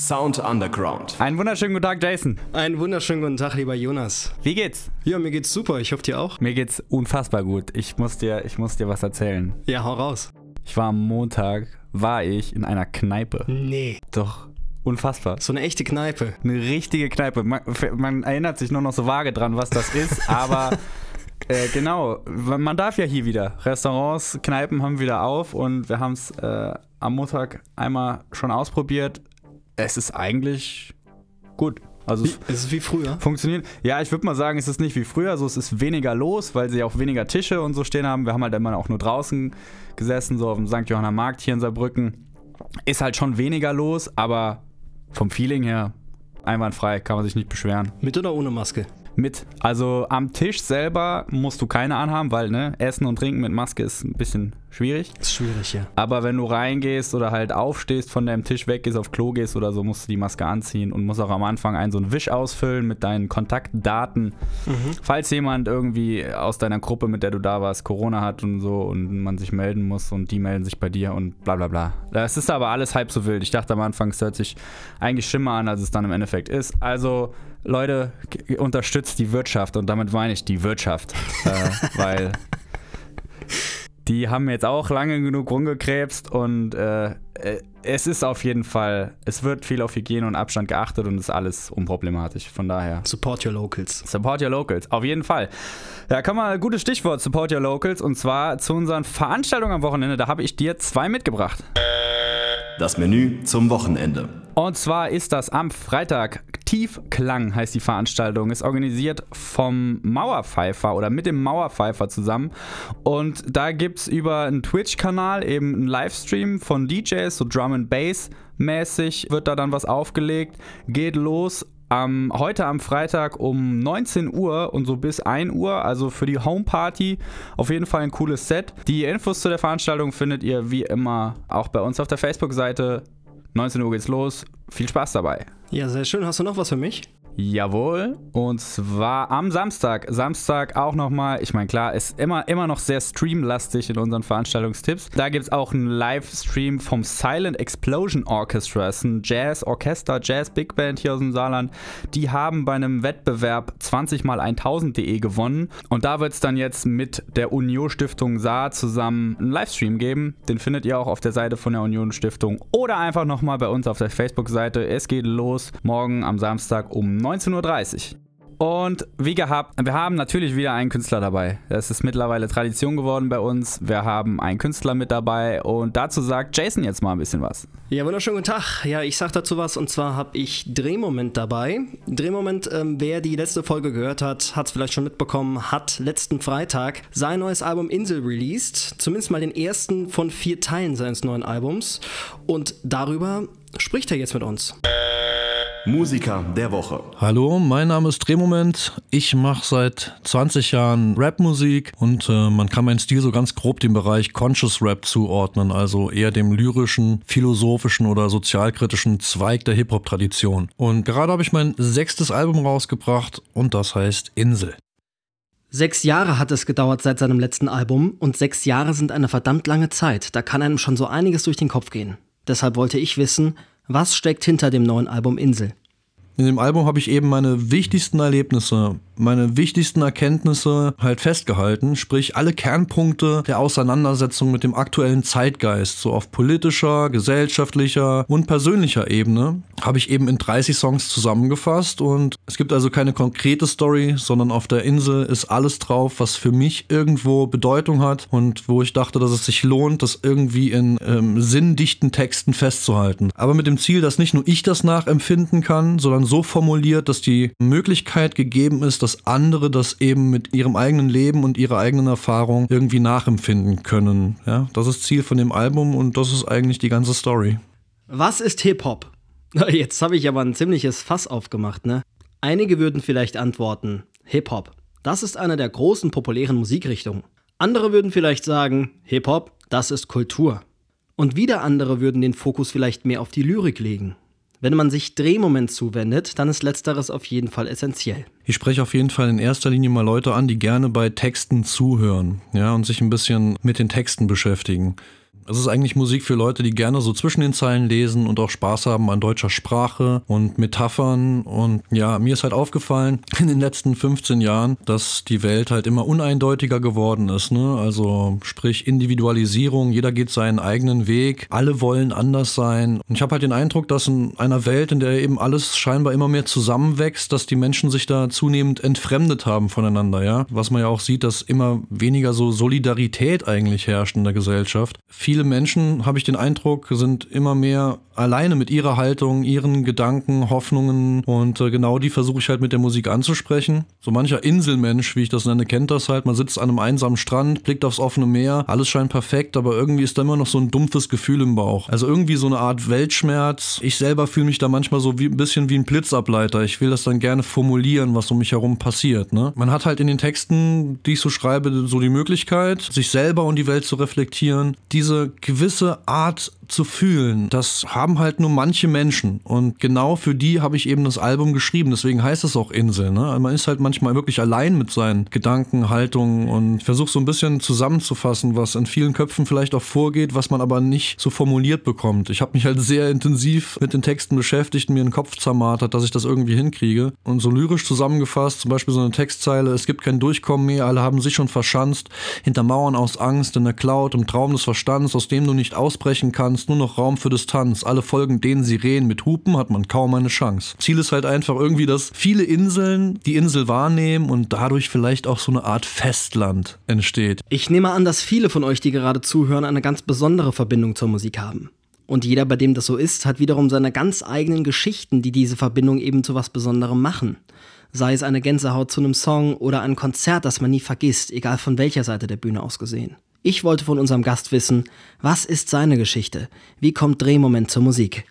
Sound Underground. Einen wunderschönen guten Tag, Jason. Einen wunderschönen guten Tag, lieber Jonas. Wie geht's? Ja, mir geht's super. Ich hoffe dir auch. Mir geht's unfassbar gut. Ich muss dir, ich muss dir was erzählen. Ja, hau raus. Ich war am Montag, war ich in einer Kneipe. Nee. Doch, unfassbar. So eine echte Kneipe. Eine richtige Kneipe. Man, man erinnert sich nur noch so vage dran, was das ist, aber äh, genau, man darf ja hier wieder. Restaurants, Kneipen haben wieder auf und wir haben es äh, am Montag einmal schon ausprobiert es ist eigentlich gut. Also wie, es ist wie früher. Funktioniert. Ja, ich würde mal sagen, es ist nicht wie früher. Also es ist weniger los, weil sie auch weniger Tische und so stehen haben. Wir haben halt immer auch nur draußen gesessen, so auf dem St. Johanna Markt hier in Saarbrücken. Ist halt schon weniger los, aber vom Feeling her einwandfrei, kann man sich nicht beschweren. Mit oder ohne Maske? Mit. Also am Tisch selber musst du keine anhaben, weil ne, Essen und Trinken mit Maske ist ein bisschen schwierig. Ist schwierig, ja. Aber wenn du reingehst oder halt aufstehst, von deinem Tisch weggehst, auf Klo gehst oder so, musst du die Maske anziehen und musst auch am Anfang einen so einen Wisch ausfüllen mit deinen Kontaktdaten. Mhm. Falls jemand irgendwie aus deiner Gruppe, mit der du da warst, Corona hat und so und man sich melden muss und die melden sich bei dir und bla bla bla. Das ist aber alles halb so wild. Ich dachte am Anfang, es hört sich eigentlich schlimmer an, als es dann im Endeffekt ist. Also Leute, unterstützt die Wirtschaft und damit meine ich die Wirtschaft. äh, weil die haben jetzt auch lange genug rumgekrebst und äh, äh, es ist auf jeden Fall, es wird viel auf Hygiene und Abstand geachtet und ist alles unproblematisch. Von daher. Support your locals. Support your locals, auf jeden Fall. Ja, kann man, gutes Stichwort, Support your locals und zwar zu unseren Veranstaltungen am Wochenende. Da habe ich dir zwei mitgebracht. Das Menü zum Wochenende. Und zwar ist das am Freitag. Tiefklang heißt die Veranstaltung. Ist organisiert vom Mauerpfeifer oder mit dem Mauerpfeifer zusammen. Und da gibt es über einen Twitch-Kanal eben einen Livestream von DJs, so Drum and Bass mäßig, wird da dann was aufgelegt. Geht los am, heute am Freitag um 19 Uhr und so bis 1 Uhr, also für die Homeparty, auf jeden Fall ein cooles Set. Die Infos zu der Veranstaltung findet ihr wie immer auch bei uns auf der Facebook-Seite. 19 Uhr geht's los. Viel Spaß dabei. Ja, sehr schön. Hast du noch was für mich? Jawohl, und zwar am Samstag. Samstag auch nochmal, ich meine, klar, ist immer, immer noch sehr streamlastig in unseren Veranstaltungstipps. Da gibt es auch einen Livestream vom Silent Explosion Orchestra. Das ist ein Jazz-Orchester, Jazz-Big Band hier aus dem Saarland. Die haben bei einem Wettbewerb 20 mal 1000.de gewonnen. Und da wird es dann jetzt mit der Union Stiftung Saar zusammen einen Livestream geben. Den findet ihr auch auf der Seite von der Union Stiftung oder einfach nochmal bei uns auf der Facebook-Seite. Es geht los morgen am Samstag um 19.30 Uhr. Und wie gehabt, wir haben natürlich wieder einen Künstler dabei. Das ist mittlerweile Tradition geworden bei uns. Wir haben einen Künstler mit dabei und dazu sagt Jason jetzt mal ein bisschen was. Ja, wunderschönen guten Tag. Ja, ich sag dazu was und zwar habe ich Drehmoment dabei. Drehmoment, ähm, wer die letzte Folge gehört hat, hat es vielleicht schon mitbekommen, hat letzten Freitag sein neues Album Insel released. Zumindest mal den ersten von vier Teilen seines neuen Albums. Und darüber spricht er jetzt mit uns. Musiker der Woche. Hallo, mein Name ist Drehmoment. Ich mache seit 20 Jahren Rapmusik und äh, man kann meinen Stil so ganz grob dem Bereich Conscious Rap zuordnen, also eher dem lyrischen, philosophischen oder sozialkritischen Zweig der Hip-Hop-Tradition. Und gerade habe ich mein sechstes Album rausgebracht und das heißt Insel. Sechs Jahre hat es gedauert seit seinem letzten Album und sechs Jahre sind eine verdammt lange Zeit. Da kann einem schon so einiges durch den Kopf gehen. Deshalb wollte ich wissen, was steckt hinter dem neuen Album Insel? In dem Album habe ich eben meine wichtigsten Erlebnisse meine wichtigsten Erkenntnisse halt festgehalten, sprich alle Kernpunkte der Auseinandersetzung mit dem aktuellen Zeitgeist, so auf politischer, gesellschaftlicher und persönlicher Ebene, habe ich eben in 30 Songs zusammengefasst und es gibt also keine konkrete Story, sondern auf der Insel ist alles drauf, was für mich irgendwo Bedeutung hat und wo ich dachte, dass es sich lohnt, das irgendwie in ähm, sinndichten Texten festzuhalten. Aber mit dem Ziel, dass nicht nur ich das nachempfinden kann, sondern so formuliert, dass die Möglichkeit gegeben ist, dass dass andere das eben mit ihrem eigenen Leben und ihrer eigenen Erfahrung irgendwie nachempfinden können. Ja, das ist Ziel von dem Album und das ist eigentlich die ganze Story. Was ist Hip-Hop? Jetzt habe ich aber ein ziemliches Fass aufgemacht, ne? Einige würden vielleicht antworten, Hip-Hop. Das ist eine der großen populären Musikrichtungen. Andere würden vielleicht sagen, Hip-Hop, das ist Kultur. Und wieder andere würden den Fokus vielleicht mehr auf die Lyrik legen. Wenn man sich Drehmoment zuwendet, dann ist letzteres auf jeden Fall essentiell. Ich spreche auf jeden Fall in erster Linie mal Leute an, die gerne bei Texten zuhören, ja, und sich ein bisschen mit den Texten beschäftigen. Es ist eigentlich Musik für Leute, die gerne so zwischen den Zeilen lesen und auch Spaß haben an deutscher Sprache und Metaphern. Und ja, mir ist halt aufgefallen in den letzten 15 Jahren, dass die Welt halt immer uneindeutiger geworden ist. Ne? Also sprich Individualisierung, jeder geht seinen eigenen Weg, alle wollen anders sein. Und ich habe halt den Eindruck, dass in einer Welt, in der eben alles scheinbar immer mehr zusammenwächst, dass die Menschen sich da zunehmend entfremdet haben voneinander, ja. Was man ja auch sieht, dass immer weniger so Solidarität eigentlich herrscht in der Gesellschaft. Viele Menschen, habe ich den Eindruck, sind immer mehr alleine mit ihrer Haltung, ihren Gedanken, Hoffnungen und äh, genau die versuche ich halt mit der Musik anzusprechen. So mancher Inselmensch, wie ich das nenne, kennt das halt. Man sitzt an einem einsamen Strand, blickt aufs offene Meer, alles scheint perfekt, aber irgendwie ist da immer noch so ein dumpfes Gefühl im Bauch. Also irgendwie so eine Art Weltschmerz. Ich selber fühle mich da manchmal so wie ein bisschen wie ein Blitzableiter. Ich will das dann gerne formulieren, was um mich herum passiert. Ne? Man hat halt in den Texten, die ich so schreibe, so die Möglichkeit, sich selber und die Welt zu reflektieren. Diese gewisse Art zu fühlen, das haben halt nur manche Menschen. Und genau für die habe ich eben das Album geschrieben. Deswegen heißt es auch Insel. Ne? Man ist halt manchmal wirklich allein mit seinen Gedanken, Haltungen und versucht so ein bisschen zusammenzufassen, was in vielen Köpfen vielleicht auch vorgeht, was man aber nicht so formuliert bekommt. Ich habe mich halt sehr intensiv mit den Texten beschäftigt mir den Kopf zermartert, dass ich das irgendwie hinkriege. Und so lyrisch zusammengefasst, zum Beispiel so eine Textzeile, es gibt kein Durchkommen mehr, alle haben sich schon verschanzt, hinter Mauern aus Angst, in der Cloud, im Traum des Verstands, aus dem du nicht ausbrechen kannst ist nur noch Raum für Distanz. Alle folgen den Sirenen mit Hupen hat man kaum eine Chance. Ziel ist halt einfach irgendwie, dass viele Inseln die Insel wahrnehmen und dadurch vielleicht auch so eine Art Festland entsteht. Ich nehme an, dass viele von euch, die gerade zuhören, eine ganz besondere Verbindung zur Musik haben. Und jeder, bei dem das so ist, hat wiederum seine ganz eigenen Geschichten, die diese Verbindung eben zu was Besonderem machen. Sei es eine Gänsehaut zu einem Song oder ein Konzert, das man nie vergisst, egal von welcher Seite der Bühne aus gesehen. Ich wollte von unserem Gast wissen, was ist seine Geschichte? Wie kommt Drehmoment zur Musik?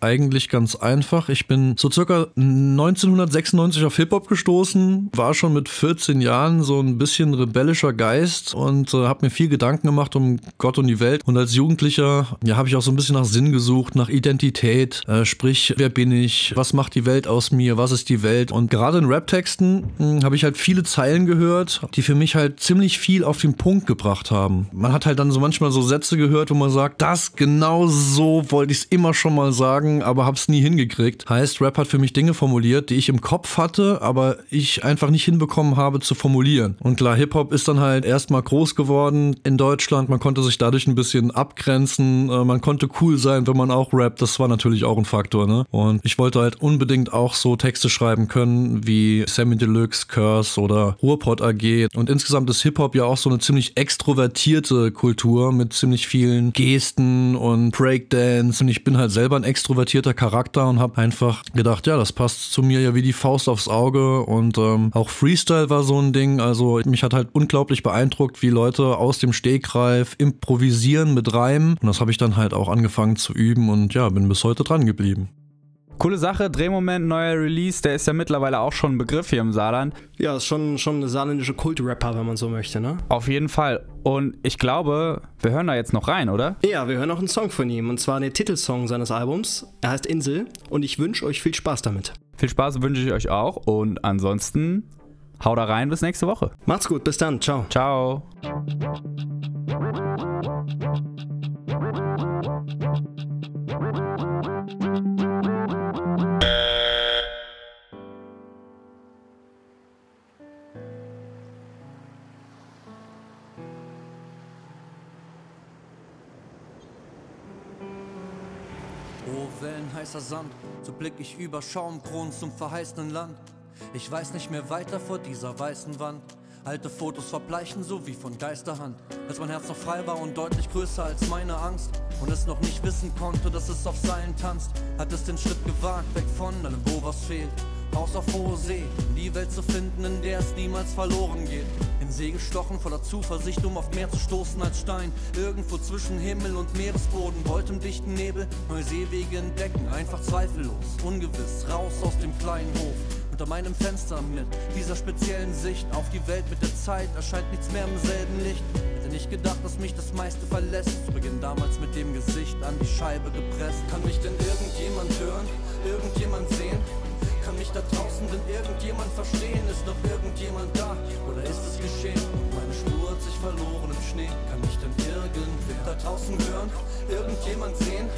Eigentlich ganz einfach. Ich bin so circa 1996 auf Hip-Hop gestoßen, war schon mit 14 Jahren so ein bisschen rebellischer Geist und äh, habe mir viel Gedanken gemacht um Gott und die Welt. Und als Jugendlicher ja, habe ich auch so ein bisschen nach Sinn gesucht, nach Identität, äh, sprich, wer bin ich, was macht die Welt aus mir, was ist die Welt. Und gerade in Rap-Texten hm, habe ich halt viele Zeilen gehört, die für mich halt ziemlich viel auf den Punkt gebracht haben. Man hat halt dann so manchmal so Sätze gehört, wo man sagt, das genau so wollte ich es immer schon mal sagen sagen, aber hab's nie hingekriegt. Heißt, Rap hat für mich Dinge formuliert, die ich im Kopf hatte, aber ich einfach nicht hinbekommen habe zu formulieren. Und klar, Hip-Hop ist dann halt erstmal groß geworden in Deutschland. Man konnte sich dadurch ein bisschen abgrenzen. Äh, man konnte cool sein, wenn man auch rappt. Das war natürlich auch ein Faktor, ne? Und ich wollte halt unbedingt auch so Texte schreiben können wie Sammy Deluxe, Curse oder Ruhrpott AG. Und insgesamt ist Hip-Hop ja auch so eine ziemlich extrovertierte Kultur mit ziemlich vielen Gesten und Breakdance. Und ich bin halt selber ein extrovertierter extrovertierter Charakter und habe einfach gedacht, ja, das passt zu mir ja wie die Faust aufs Auge und ähm, auch Freestyle war so ein Ding. Also mich hat halt unglaublich beeindruckt, wie Leute aus dem Stegreif improvisieren mit Reimen und das habe ich dann halt auch angefangen zu üben und ja, bin bis heute dran geblieben. Coole Sache, Drehmoment, neuer Release, der ist ja mittlerweile auch schon ein Begriff hier im Saarland. Ja, ist schon, schon eine saarländische Kultrapper, wenn man so möchte, ne? Auf jeden Fall. Und ich glaube, wir hören da jetzt noch rein, oder? Ja, wir hören noch einen Song von ihm. Und zwar den Titelsong seines Albums. Er heißt Insel. Und ich wünsche euch viel Spaß damit. Viel Spaß wünsche ich euch auch. Und ansonsten, hau da rein, bis nächste Woche. Macht's gut, bis dann. Ciao. Ciao. Weißer Sand. So blick ich über Schaumkronen zum verheißenen Land. Ich weiß nicht mehr weiter vor dieser weißen Wand. Alte Fotos verbleichen so wie von Geisterhand. Als mein Herz noch frei war und deutlich größer als meine Angst. Und es noch nicht wissen konnte, dass es auf Seilen tanzt. Hat es den Schritt gewagt, weg von allem, wo was fehlt. Raus auf hohe See, um die Welt zu finden, in der es niemals verloren geht. In See gestochen, voller Zuversicht, um auf mehr zu stoßen als Stein. Irgendwo zwischen Himmel und Meeresboden, wollte im dichten Nebel neue Seewege entdecken. Einfach zweifellos, ungewiss, raus aus dem kleinen Hof. Unter meinem Fenster mit dieser speziellen Sicht auf die Welt mit der Zeit erscheint nichts mehr im selben Licht. Hätte nicht gedacht, dass mich das meiste verlässt. Zu Beginn damals mit dem Gesicht an die Scheibe gepresst. Kann mich denn irgendjemand hören? Irgendjemand sehen? Mich da draußen denn irgendjemand verstehen? Ist noch irgendjemand da? Oder ist es geschehen? Meine Spur hat sich verloren im Schnee. Kann mich denn irgendwer da draußen hören, irgendjemand sehen?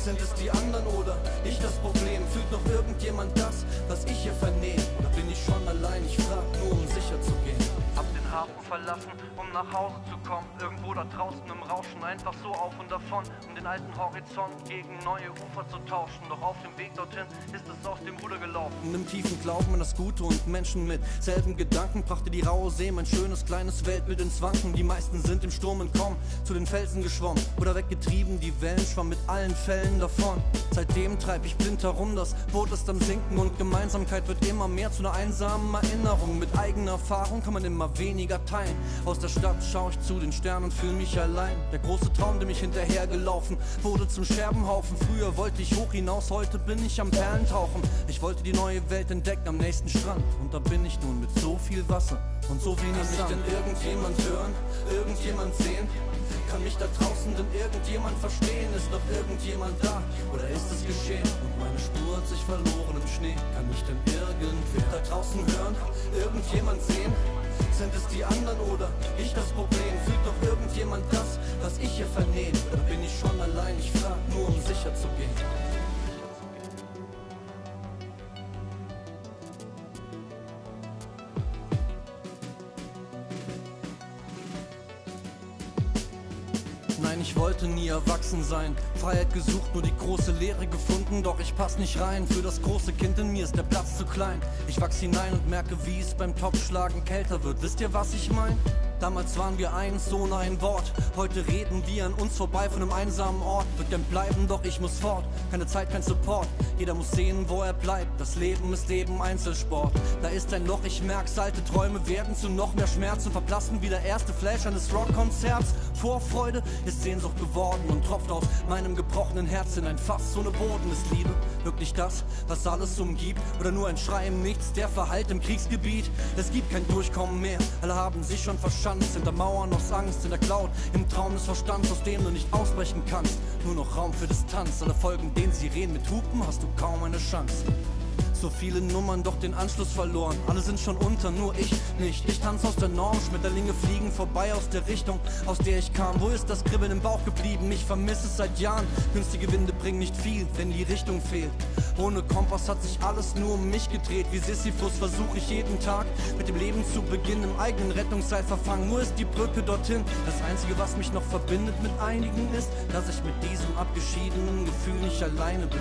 Sind es die anderen oder ich das Problem? Fühlt noch irgendjemand das, was ich hier vernehme? Oder bin ich schon allein? Ich frag nur, um sicher zu gehen. Hab den Hafen verlassen, um nach Hause zu kommen. Irgendwo da draußen im Rauschen, einfach so auf und davon. Um den alten Horizont gegen neue Ufer zu tauschen. Doch auf dem Weg dorthin ist es aus dem Ruder gelaufen. Im tiefen Glauben an das Gute und Menschen mit selben Gedanken brachte die raue See mein schönes kleines Weltbild ins Wanken. Die meisten sind im Sturm entkommen, zu den Felsen geschwommen oder weggetrieben. Die Wellen schwammen mit allen Fällen davon. Seitdem treib ich blind herum, das Boot ist am Sinken und Gemeinsamkeit wird immer mehr zu einer einsamen Erinnerung. Mit eigener Erfahrung kann man immer weniger teilen. Aus der Stadt schaue ich zu den Sternen und fühle mich allein. Der große Traum, der mich hinterhergelaufen, wurde zum Scherbenhaufen. Früher wollte ich hoch hinaus, heute bin ich am Perlentauchen. Ich wollte die neue Welt entdecken am nächsten Strand. Und da bin ich nun mit so viel Wasser und so wenig Sand. Kann mich denn irgendjemand hören, irgendjemand sehen? Kann mich da draußen denn irgendjemand verstehen? Ist noch irgendjemand da? Oder ist es geschehen? Und meine Spur hat sich verloren im Schnee. Kann mich denn irgendwer da draußen hören? Irgendjemand sehen? Sind es die anderen oder ich das Problem? Fühlt doch irgendjemand das, was ich hier vernehme? Oder bin ich schon allein? Ich frag nur, um sicher zu gehen. Nie erwachsen sein. Freiheit gesucht, nur die große Leere gefunden. Doch ich pass nicht rein. Für das große Kind in mir ist der Platz zu klein. Ich wachs hinein und merke, wie es beim Topfschlagen kälter wird. Wisst ihr, was ich mein? Damals waren wir eins ohne ein Wort. Heute reden wir an uns vorbei von einem einsamen Ort. Wird gern bleiben, doch ich muss fort. Keine Zeit, kein Support. Jeder muss sehen, wo er bleibt. Das Leben ist eben Einzelsport. Da ist ein Loch, ich merk's. Alte Träume werden zu noch mehr Schmerz und verblassen wie der erste Flash eines Rockkonzerts. Vorfreude ist Sehnsucht geworden und tropft aus meinem gebrochenen Herz in ein Fass ohne Boden. Ist Liebe wirklich das, was alles umgibt? Oder nur ein Schrei im Nichts, der Verhalt im Kriegsgebiet? Es gibt kein Durchkommen mehr. Alle haben sich schon verschanzt. Hinter Mauern aus Angst, in der Cloud, im Traum des Verstands, aus dem du nicht ausbrechen kannst. Nur noch Raum für Distanz. Alle folgen den Sirenen mit Hupen, hast du kaum eine Chance. So viele Nummern, doch den Anschluss verloren. Alle sind schon unter, nur ich nicht. Ich tanz aus der Norm, Schmetterlinge fliegen vorbei aus der Richtung, aus der ich kam. Wo ist das Kribbeln im Bauch geblieben? Ich vermisse es seit Jahren. Günstige Winde bringen nicht viel, wenn die Richtung fehlt. Ohne Kompass hat sich alles nur um mich gedreht. Wie Sisyphus versuche ich jeden Tag mit dem Leben zu beginnen. Im eigenen Rettungsseil verfangen, nur ist die Brücke dorthin. Das Einzige, was mich noch verbindet mit einigen, ist, dass ich mit diesem abgeschiedenen Gefühl nicht alleine bin.